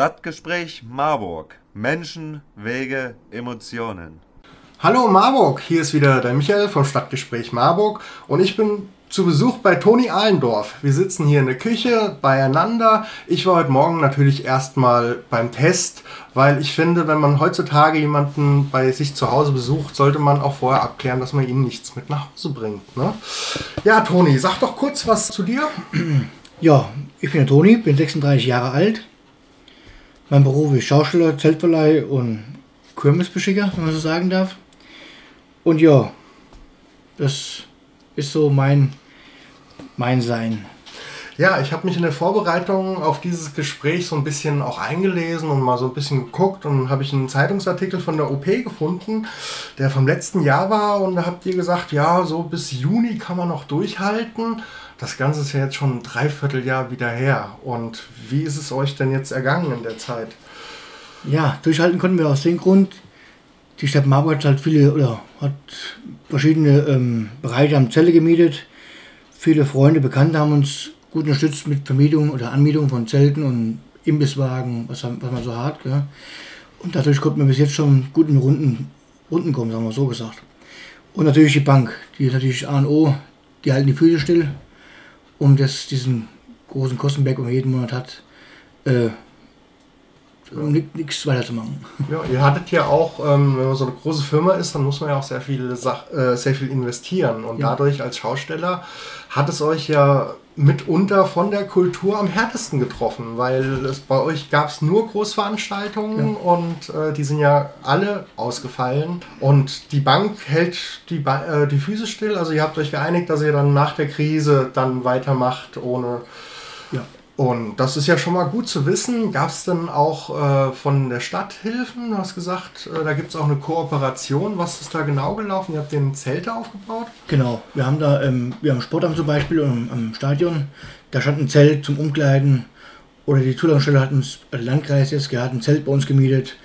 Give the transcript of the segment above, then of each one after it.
Stadtgespräch Marburg. Menschen, Wege, Emotionen. Hallo Marburg, hier ist wieder der Michael vom Stadtgespräch Marburg und ich bin zu Besuch bei Toni Ahlendorf. Wir sitzen hier in der Küche beieinander. Ich war heute Morgen natürlich erstmal beim Test, weil ich finde, wenn man heutzutage jemanden bei sich zu Hause besucht, sollte man auch vorher abklären, dass man ihnen nichts mit nach Hause bringt. Ne? Ja, Toni, sag doch kurz was zu dir. Ja, ich bin der Toni, bin 36 Jahre alt. Mein Beruf ist Schausteller, Zeltverleih und Kirmesbeschicker, wenn man so sagen darf. Und ja, das ist so mein, mein Sein. Ja, ich habe mich in der Vorbereitung auf dieses Gespräch so ein bisschen auch eingelesen und mal so ein bisschen geguckt und habe ich einen Zeitungsartikel von der OP gefunden, der vom letzten Jahr war und da habt ihr gesagt, ja, so bis Juni kann man noch durchhalten. Das Ganze ist ja jetzt schon ein Dreivierteljahr wieder her. Und wie ist es euch denn jetzt ergangen in der Zeit? Ja, durchhalten konnten wir aus dem Grund, die Stadt Marburg hat halt viele oder hat verschiedene ähm, Bereiche am Zelle gemietet. Viele Freunde, Bekannte haben uns gut unterstützt mit Vermietung oder Anmietung von Zelten und Imbisswagen, was, was man so hat. Gell? Und dadurch konnte man bis jetzt schon gut in Runden, Runden kommen, sagen wir so gesagt. Und natürlich die Bank, die ist natürlich A und O, die halten die Füße still, um das, diesen großen Kostenberg, man jeden Monat hat, äh, um nichts weiterzumachen. Ja, ihr hattet ja auch, ähm, wenn man so eine große Firma ist, dann muss man ja auch sehr viel, Sach äh, sehr viel investieren. Und ja. dadurch als Schausteller hat es euch ja mitunter von der Kultur am härtesten getroffen, weil es bei euch gab es nur Großveranstaltungen ja. und äh, die sind ja alle ausgefallen. Und die Bank hält die, ba äh, die Füße still. Also ihr habt euch geeinigt, dass ihr dann nach der Krise dann weitermacht ohne und das ist ja schon mal gut zu wissen. Gab es denn auch äh, von der Stadt Hilfen? Du hast gesagt, äh, da gibt es auch eine Kooperation. Was ist da genau gelaufen? Ihr habt den Zelte aufgebaut? Genau, wir haben da, ähm, wir haben Sportamt zum Beispiel am, am, Stadion. Da stand ein Zelt zum Umkleiden. Oder die Zulassungsstelle hat uns, der Landkreis jetzt, der hat ein Zelt bei uns gemietet.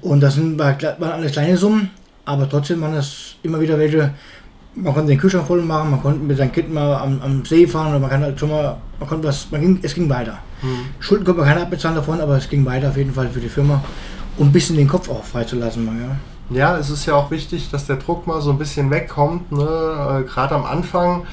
Und das sind, war, waren alles kleine Summen, aber trotzdem waren das immer wieder welche, man konnte den Kühlschrank voll machen, man konnte mit seinem Kind mal am, am See fahren oder man kann halt schon mal, man konnte was, man ging, es ging weiter. Mhm. Schulden konnte man keine abbezahlen davon, aber es ging weiter auf jeden Fall für die Firma, um ein bisschen den Kopf auch freizulassen. Ja. Ja, es ist ja auch wichtig, dass der Druck mal so ein bisschen wegkommt. Ne? Äh, Gerade am Anfang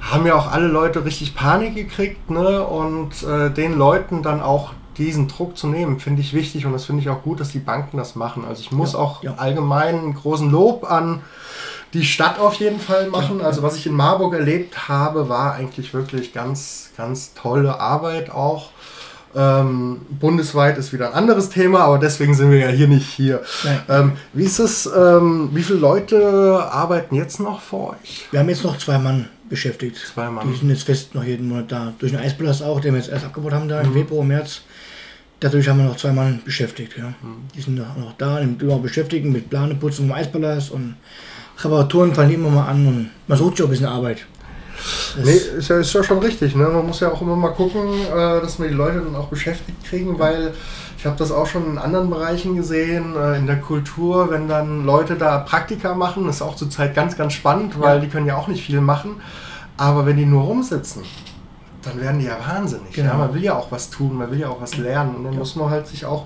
haben ja auch alle Leute richtig Panik gekriegt ne? und äh, den Leuten dann auch diesen Druck zu nehmen, finde ich wichtig und das finde ich auch gut, dass die Banken das machen. Also ich muss ja, auch ja. allgemein einen großen Lob an die Stadt auf jeden Fall machen. Also was ich in Marburg erlebt habe, war eigentlich wirklich ganz, ganz tolle Arbeit auch. Ähm, bundesweit ist wieder ein anderes Thema, aber deswegen sind wir ja hier nicht hier. Ähm, wie ist es, ähm, wie viele Leute arbeiten jetzt noch für euch? Wir haben jetzt noch zwei Mann beschäftigt. Zwei Mann. Die sind jetzt fest noch jeden Monat da. Durch den Eisballast auch, den wir jetzt erst abgebaut haben da im mhm. Februar, März. Dadurch haben wir noch zwei Mann beschäftigt. Ja. Mhm. Die sind noch, noch da, immer beschäftigt mit Planeputzen vom Eisballast und Reparaturen fallen immer mal an und man sucht schon ein bisschen Arbeit. Das nee, ist ja, ist ja schon richtig. Ne? Man muss ja auch immer mal gucken, äh, dass wir die Leute dann auch beschäftigt kriegen, weil ich habe das auch schon in anderen Bereichen gesehen, äh, in der Kultur, wenn dann Leute da Praktika machen, ist auch zurzeit ganz, ganz spannend, weil ja. die können ja auch nicht viel machen. Aber wenn die nur rumsitzen, dann werden die ja wahnsinnig. Genau. Ja, man will ja auch was tun, man will ja auch was lernen. Und dann ja. muss man halt sich auch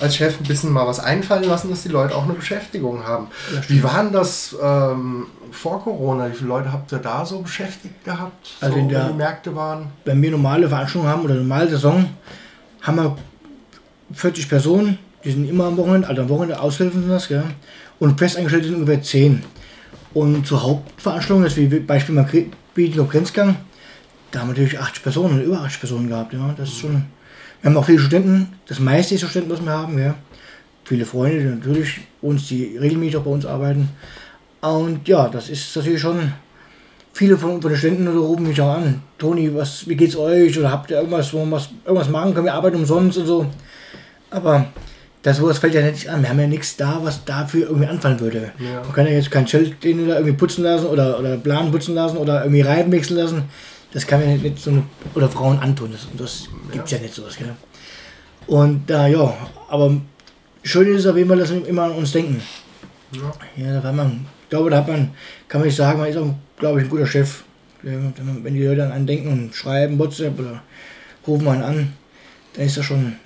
als Chef ein bisschen mal was einfallen lassen, dass die Leute auch eine Beschäftigung haben. Ja, Wie waren das ähm, vor Corona? Wie viele Leute habt ihr da so beschäftigt gehabt, also so, in der, Märkte waren? Wenn wir normale Veranstaltungen haben oder normale Saison, haben wir 40 Personen, die sind immer am Wochenende, also am Wochenende Aushilfen sind das, ja. Und festangestellte sind ungefähr 10. Und zur Hauptveranstaltung, das wie Beispiel mal Bieten Grenzgang, da haben wir natürlich 80 Personen, über 80 Personen gehabt, ja. Das ist schon. Wir haben auch viele Studenten, das meiste ist Studenten, was wir haben, ja. Viele Freunde, die natürlich uns, die regelmäßig auch bei uns arbeiten. Und ja, das ist natürlich schon. Viele von, von den Studenten rufen mich auch an. Toni, was, wie geht's euch? Oder habt ihr irgendwas, wo wir was, irgendwas machen können? Wir arbeiten umsonst und so. Aber das sowas fällt ja nicht an. Wir haben ja nichts da, was dafür irgendwie anfallen würde. Ja. Man kann ja jetzt kein Schild irgendwie putzen lassen oder, oder Plan putzen lassen oder irgendwie Reifen wechseln lassen das kann man nicht so eine, oder Frauen antun. Das, das gibt es ja. ja. nicht sowas. Gell? Und da, äh, ja, aber schön ist es auf jeden Fall, dass wir immer an uns denken. Ja, ja da hat man, ich glaube, da hat man, kann man nicht sagen, man ist auch, glaube ich, ein guter Chef. Wenn die Leute an einen denken und schreiben, WhatsApp oder rufen einen an, dann ist das schon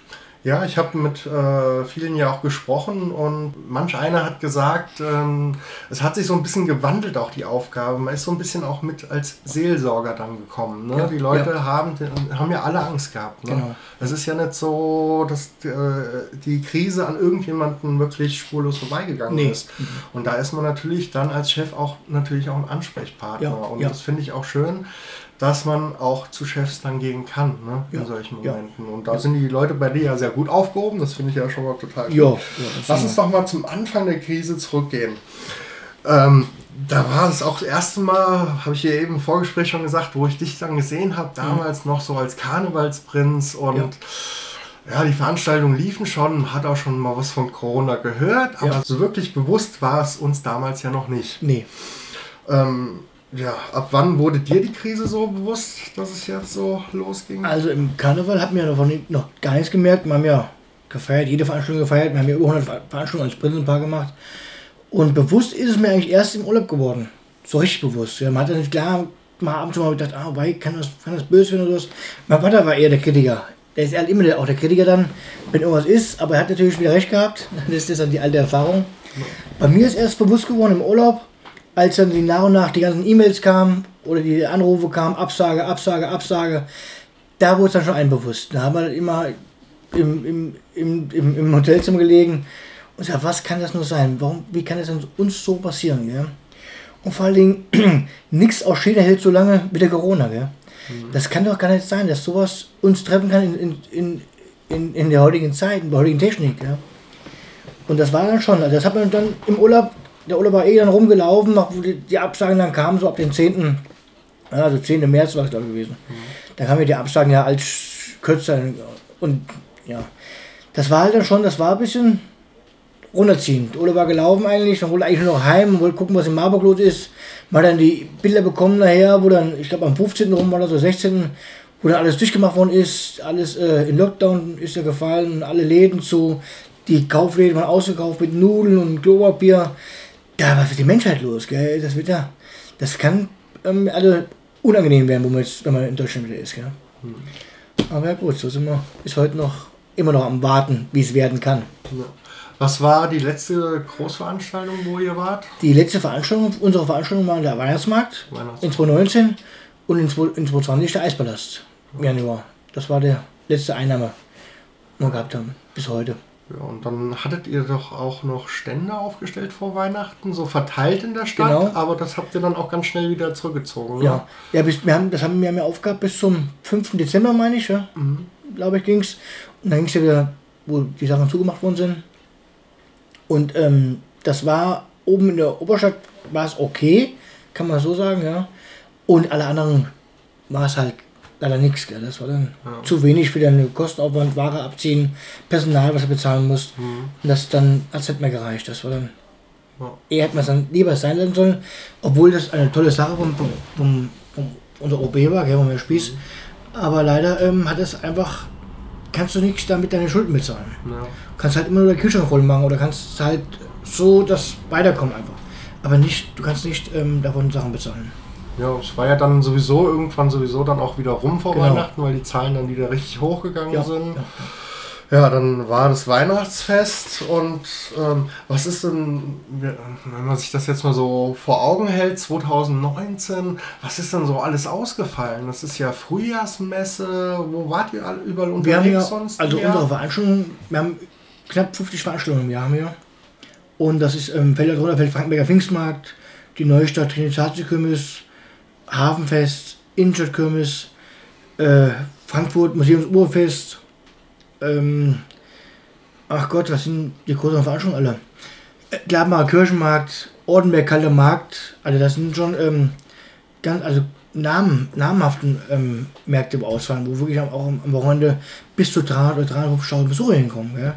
Ja, ich habe mit äh, vielen ja auch gesprochen und manch einer hat gesagt, ähm, es hat sich so ein bisschen gewandelt, auch die Aufgabe. Man ist so ein bisschen auch mit als Seelsorger dann gekommen. Ne? Ja, die Leute ja. haben, haben ja alle Angst gehabt. Ne? Genau. Es ist ja nicht so, dass äh, die Krise an irgendjemanden wirklich spurlos vorbeigegangen Nee. ist. Und da ist man natürlich dann als Chef auch natürlich auch ein Ansprechpartner. Ja, und das finde ich auch schön, dass man auch zu Chefs dann gehen kann ne? in solchen. Momenten. Und da sind die Leute bei dir ja sehr gut aufgehoben. Das finde ich ja schon mal total gut. ja, Lass uns doch mal zum Anfang der Krise zurückgehen. Ähm, da war es auch das erste Mal, habe ich dir eben im Vorgespräch schon gesagt, wo ich dich dann gesehen habe, damals noch so als Karnevalsprinz und Ja. ja. die Veranstaltungen liefen schon, hat auch schon mal was von Corona gehört, aber Ja. so wirklich bewusst war es uns damals ja noch nicht. Nee. Ähm, ja, ab wann wurde dir die Krise so bewusst, dass es jetzt so losging? Also im Karneval hat mir davon noch gar nichts gemerkt. Wir haben ja gefeiert, jede Veranstaltung gefeiert. Wir haben ja über 100 Ver- Veranstaltungen als Prinzenpaar gemacht. Und bewusst ist es mir eigentlich erst im Urlaub geworden. So richtig bewusst. Ja, man hat nicht klar, mal ab und zu mal gedacht, ah, wei, kann das, kann das böse werden oder was. Mein Vater war eher der Kritiker. Der ist halt immer der, auch der Kritiker dann, wenn irgendwas ist. Aber er hat natürlich wieder recht gehabt. Das ist dann die alte Erfahrung. Bei mir ist erst bewusst geworden im Urlaub, als dann die nach und nach die ganzen E-Mails kamen oder die Anrufe kamen, Absage, Absage, Absage, da wurde es dann schon einbewusst. Da haben wir dann immer im, im, im, im, im Hotelzimmer gelegen und gesagt, was kann das nur sein? Warum, wie kann das denn uns so passieren? Gell? Und vor allen Dingen, nichts aus Schäden hält so lange wie der Corona. Gell? Das kann doch gar nicht sein, dass sowas uns treffen kann in, in, in, in, in der heutigen Zeit, in der heutigen Technik. Gell? Und das war dann schon, also das hat man dann im Urlaub, der Urlaub war eh dann rumgelaufen, wo die, die Absagen dann kamen, so ab dem 10. Ja, also 10. März war es ich gewesen. Da kamen ja die Absagen ja als kürzer und ja, das war halt dann schon, das war ein bisschen runterziehend. Der Urlaub war gelaufen eigentlich, dann wollte eigentlich nur noch heim wollte gucken, was in Marburg los ist. Mal dann die Bilder bekommen nachher, wo dann, ich glaube am 15. rum oder so 16. wo dann alles durchgemacht worden ist, alles äh, in Lockdown ist ja gefallen, alle Läden zu, die Kaufläden waren ausgekauft mit Nudeln und Klopapier. Da was ist die Menschheit los, gell? Das wird ja, das kann ähm, alle unangenehm werden, wo jetzt, wenn man in Deutschland wieder ist, gell? Aber ja gut, so sind wir bis heute noch immer noch am Warten, wie es werden kann. Ja. Was war die letzte Großveranstaltung, wo ihr wart? Die letzte Veranstaltung, unsere Veranstaltung war der Weihnachtsmarkt Weihnachtsmarkt. in 2019 und in 20- in 2020 der Eispalast im Januar. Das war der letzte Einnahme, die wir gehabt haben, bis heute. Ja, und dann hattet ihr doch auch noch Stände aufgestellt vor Weihnachten, so verteilt in der Stadt, Genau. aber das habt ihr dann auch ganz schnell wieder zurückgezogen. ne? Ja, ja bis, wir haben, das haben wir ja aufgehabt bis zum 5. Dezember, meine ich, ja. glaube ich, ging es. Und dann ging es ja wieder, wo die Sachen zugemacht worden sind. Und ähm, das war oben in der Oberstadt, war es okay, kann man so sagen, ja. Und alle anderen war es halt leider nichts, gell. Das war dann zu wenig für den Kostenaufwand, Ware abziehen, Personal, was er bezahlen muss. Und das dann, als hätte mir gereicht. Das war dann Ja. eher hätte man es dann lieber sein lassen sollen, obwohl das eine tolle Sache vom, vom, vom, vom unser OB war, gell, vom Spieß. Aber leider ähm, hat es einfach, kannst du nicht damit deine Schulden bezahlen. Ja. Kannst halt immer nur den Kühlschrank voll machen oder kannst halt so das weiterkommen einfach. Aber nicht, du kannst nicht ähm, davon Sachen bezahlen. Ja, es war ja dann sowieso irgendwann sowieso dann auch wieder rum vor Genau. Weihnachten, weil die Zahlen dann wieder richtig hochgegangen Ja, sind. ja. Ja, dann war das Weihnachtsfest und ähm, was ist denn, wenn man sich das jetzt mal so vor Augen hält, 2019, was ist denn so alles ausgefallen? Das ist ja Frühjahrsmesse, wo wart ihr alle überall unterwegs Wir haben ja, sonst? also im Jahr? unsere Veranstaltungen, wir haben knapp 50 Veranstaltungen im Jahr haben wir. Und das ist ähm, darunter fällt Frankenberger Pfingstmarkt, die Neustadt Trinitatis-Kirmes, Hafenfest, Innenstadtkirmes, äh, Frankfurt Museumsurfest, ähm, ach Gott, was sind die großen Veranstaltungen alle? Äh, Glabenbacher Kirchenmarkt, Ordenberg Kalter Markt, also das sind schon ähm, ganz, also Namen, namhaften ähm, Märkte ausfallen, wo wirklich auch am, am Wochenende bis zu 300 oder 350.000 Besucher hinkommen. Gell?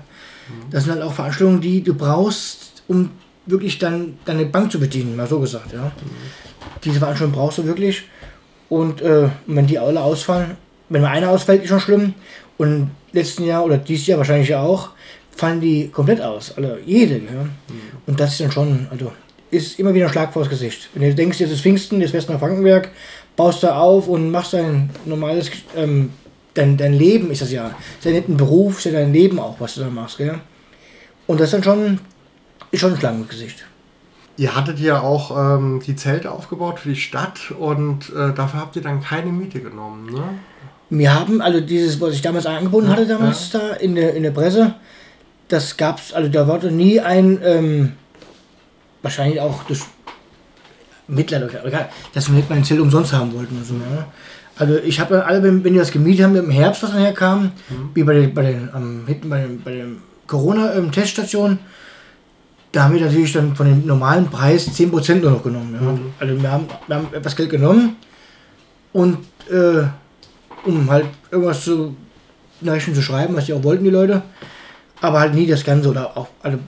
Das sind halt auch Veranstaltungen, die du brauchst, um wirklich dann deine Bank zu bedienen, mal so gesagt. Ja? Diese Veranstaltung brauchst du wirklich. Und äh, wenn die alle ausfallen, wenn mal einer ausfällt, ist schon schlimm. Und letzten Jahr oder dieses Jahr wahrscheinlich auch, fallen die komplett aus. Also jede. Ja? Und das ist dann schon, also ist immer wieder ein Schlag vors Gesicht. Wenn du denkst, jetzt ist Pfingsten, jetzt wärst du nach Frankenberg, baust da auf und machst dein normales ähm, dein, dein Leben ist das ja. Ist ja nicht ein Beruf, ist dein Leben auch, was du da machst, gell? Und das ist dann schon, ist schon ein Schlag ins Gesicht. Ihr hattet ja auch ähm, die Zelte aufgebaut für die Stadt und äh, dafür habt ihr dann keine Miete genommen, ne? Wir haben, also dieses, was ich damals angeboten hatte, damals ja. da in der, in der Presse, das gab's, also da wurde nie ein, ähm, wahrscheinlich auch durch Mittler, dass wir nicht mein Zelt umsonst haben wollten. So, ja. Also ich habe alle, wenn, wenn die das gemietet haben im Herbst, was dann herkam, mhm. wie bei den, bei den, um, hinten bei den, bei den Corona-Teststationen, da haben wir natürlich dann von dem normalen Preis 10% nur noch genommen. Ja. Mhm. Also wir haben, wir haben etwas Geld genommen und äh, um halt irgendwas zu Nachrichten zu schreiben, was die auch wollten, die Leute. Aber halt nie das Ganze oder auch alle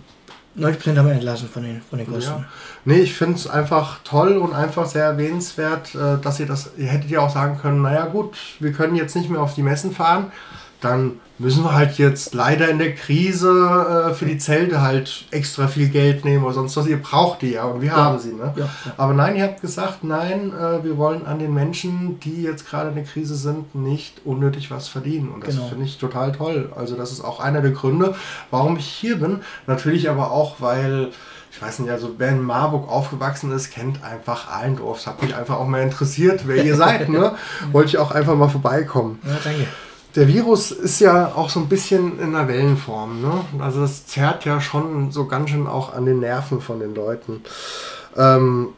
90% haben wir entlassen von den, von den Kosten. Ja. Nee, ich finde es einfach toll und einfach sehr erwähnenswert, äh, dass ihr das, ihr hättet ja auch sagen können, naja gut, wir können jetzt nicht mehr auf die Messen fahren, dann müssen wir halt jetzt leider in der Krise äh, für die Zelte halt extra viel Geld nehmen oder sonst was. Ihr braucht die ja und wir ja. haben sie. Ne? Ja, ja. Aber nein, ihr habt gesagt, nein, äh, wir wollen an den Menschen, die jetzt gerade in der Krise sind, nicht unnötig was verdienen. Und das genau. finde ich total toll. Also das ist auch einer der Gründe, warum ich hier bin. Natürlich aber auch, weil ich weiß nicht, also wer in Marburg aufgewachsen ist, kennt einfach Allendorf. Es hat mich einfach auch mal interessiert, wer ihr seid. Ne? Wollte ich auch einfach mal vorbeikommen. Ja, danke der Virus ist ja auch so ein bisschen in einer Wellenform. Ne? Also das zerrt ja schon so ganz schön auch an den Nerven von den Leuten. Ähm,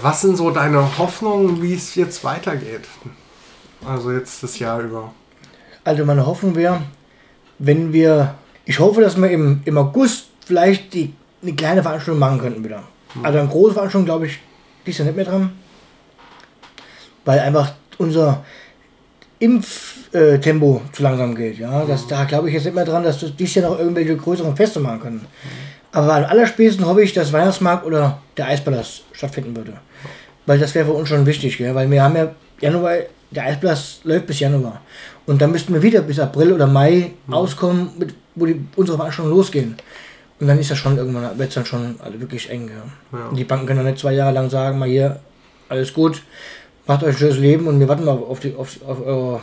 was sind so deine Hoffnungen, wie es jetzt weitergeht? Also jetzt das Jahr über. Also meine Hoffnung wäre, wenn wir, ich hoffe, dass wir im, im August vielleicht die, eine kleine Veranstaltung machen könnten wieder. Hm. Also eine große Veranstaltung, glaube ich, die ist ja nicht mehr dran. Weil einfach unser Impftempo zu langsam geht. Ja? Das, da glaube ich jetzt nicht mehr dran, dass dies Jahr noch irgendwelche größeren Feste machen können. Aber am allerspätestens hoffe ich, dass Weihnachtsmarkt oder der Eispalast stattfinden würde. Weil das wäre für uns schon wichtig, gell? weil wir haben ja Januar, der Eispalast läuft bis Januar. Und dann müssten wir wieder bis April oder Mai mhm. auskommen, mit, wo die, unsere Veranstaltungen losgehen. Und dann ist das schon irgendwann, wird es dann schon also wirklich eng. Ja. Ja. Und die Banken können dann nicht zwei Jahre lang sagen, mal hier, alles gut, macht euch ein schönes Leben und wir warten mal auf, die, auf, auf eure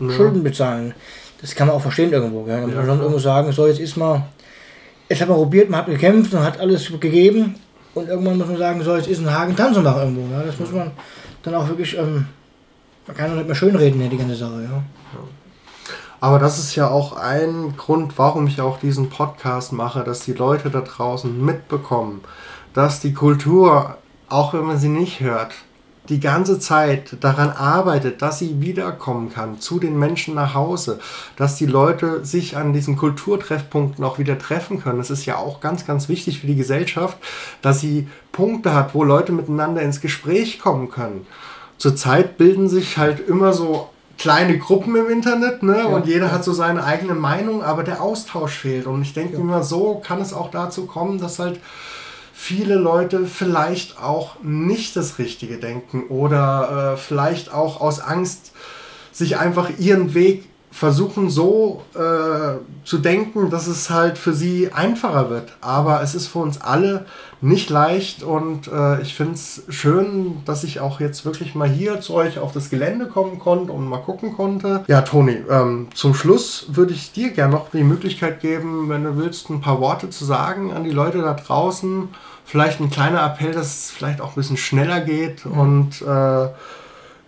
ja. Schulden bezahlen. Das kann man auch verstehen irgendwo. Gell? Da muss man schon irgendwo sagen, so jetzt ist mal, jetzt hat man probiert, man hat gekämpft und hat alles gegeben und irgendwann muss man sagen, so jetzt ist ein Haken Tanzenbach irgendwo. Ja? Das muss man dann auch wirklich, ähm, man kann doch nicht mehr schönreden, ja, die ganze Sache. Ja? Aber das ist ja auch ein Grund, warum ich auch diesen Podcast mache, dass die Leute da draußen mitbekommen, dass die Kultur, auch wenn man sie nicht hört, die ganze Zeit daran arbeitet, dass sie wiederkommen kann zu den Menschen nach Hause, dass die Leute sich an diesen Kulturtreffpunkten auch wieder treffen können. Das ist ja auch ganz, ganz wichtig für die Gesellschaft, dass sie Punkte hat, wo Leute miteinander ins Gespräch kommen können. Zurzeit bilden sich halt immer so kleine Gruppen im Internet, ne? Ja, und jeder ja. hat so seine eigene Meinung, aber der Austausch fehlt. Und ich denke ja. immer, so kann es auch dazu kommen, dass halt viele Leute vielleicht auch nicht das Richtige denken oder äh, vielleicht auch aus Angst sich einfach ihren Weg versuchen so äh, zu denken, dass es halt für sie einfacher wird. Aber es ist für uns alle nicht leicht und äh, ich finde es schön, dass ich auch jetzt wirklich mal hier zu euch auf das Gelände kommen konnte und mal gucken konnte. Ja, Toni, ähm, zum Schluss würde ich dir gerne noch die Möglichkeit geben, wenn du willst, ein paar Worte zu sagen an die Leute da draußen. Vielleicht ein kleiner Appell, dass es vielleicht auch ein bisschen schneller geht und äh,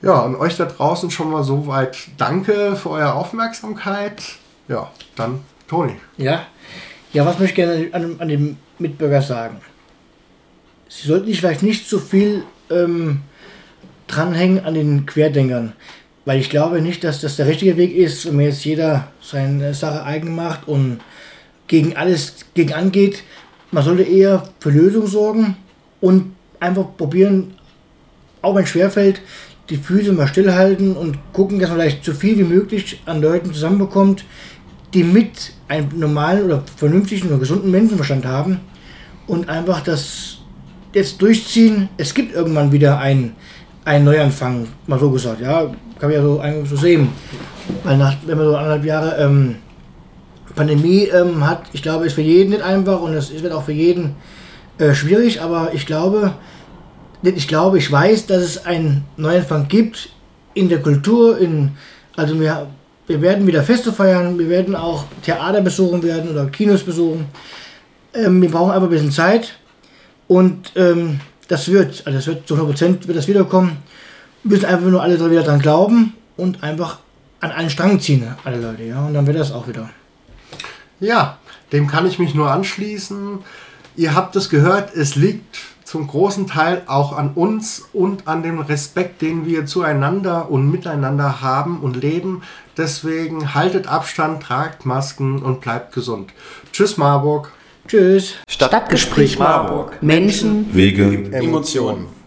ja, an euch da draußen schon mal soweit danke für eure Aufmerksamkeit. Ja, dann Toni. Ja, ja was möchte ich gerne an, an den Mitbürger sagen? Sie sollten sich vielleicht nicht so viel ähm, dranhängen an den Querdenkern, weil ich glaube nicht, dass das der richtige Weg ist, wenn jetzt jeder seine Sache eigen macht und gegen alles gegen angeht. Man sollte eher für Lösungen sorgen und einfach probieren, auch wenn es schwerfällt, die Füße mal stillhalten und gucken, dass man vielleicht so viel wie möglich an Leuten zusammenbekommt, die mit einem normalen oder vernünftigen oder gesunden Menschenverstand haben und einfach das jetzt durchziehen. Es gibt irgendwann wieder einen, einen Neuanfang, mal so gesagt, ja, kann man ja so, so sehen. Weil nach, wenn man so anderthalb Jahre ähm, Pandemie ähm, hat, ich glaube, ist für jeden nicht einfach und es wird auch für jeden äh, schwierig, aber ich glaube, ich glaube, ich weiß, dass es einen Neuanfang gibt in der Kultur, in Also wir, wir werden wieder Feste feiern, wir werden auch Theater besuchen werden oder Kinos besuchen. Ähm, wir brauchen einfach ein bisschen Zeit und ähm, das wird, also das wird zu 100% wird das wiederkommen. Wir müssen einfach nur alle wieder dran glauben und einfach an einen Strang ziehen, alle Leute, ja, und dann wird das auch wieder. Ja, dem kann ich mich nur anschließen. Ihr habt es gehört, es liegt zum großen Teil auch an uns und an dem Respekt, den wir zueinander und miteinander haben und leben. Deswegen haltet Abstand, tragt Masken und bleibt gesund. Tschüss Marburg. Tschüss. Stadtgespräch Marburg. Menschen, Wege, Emotionen.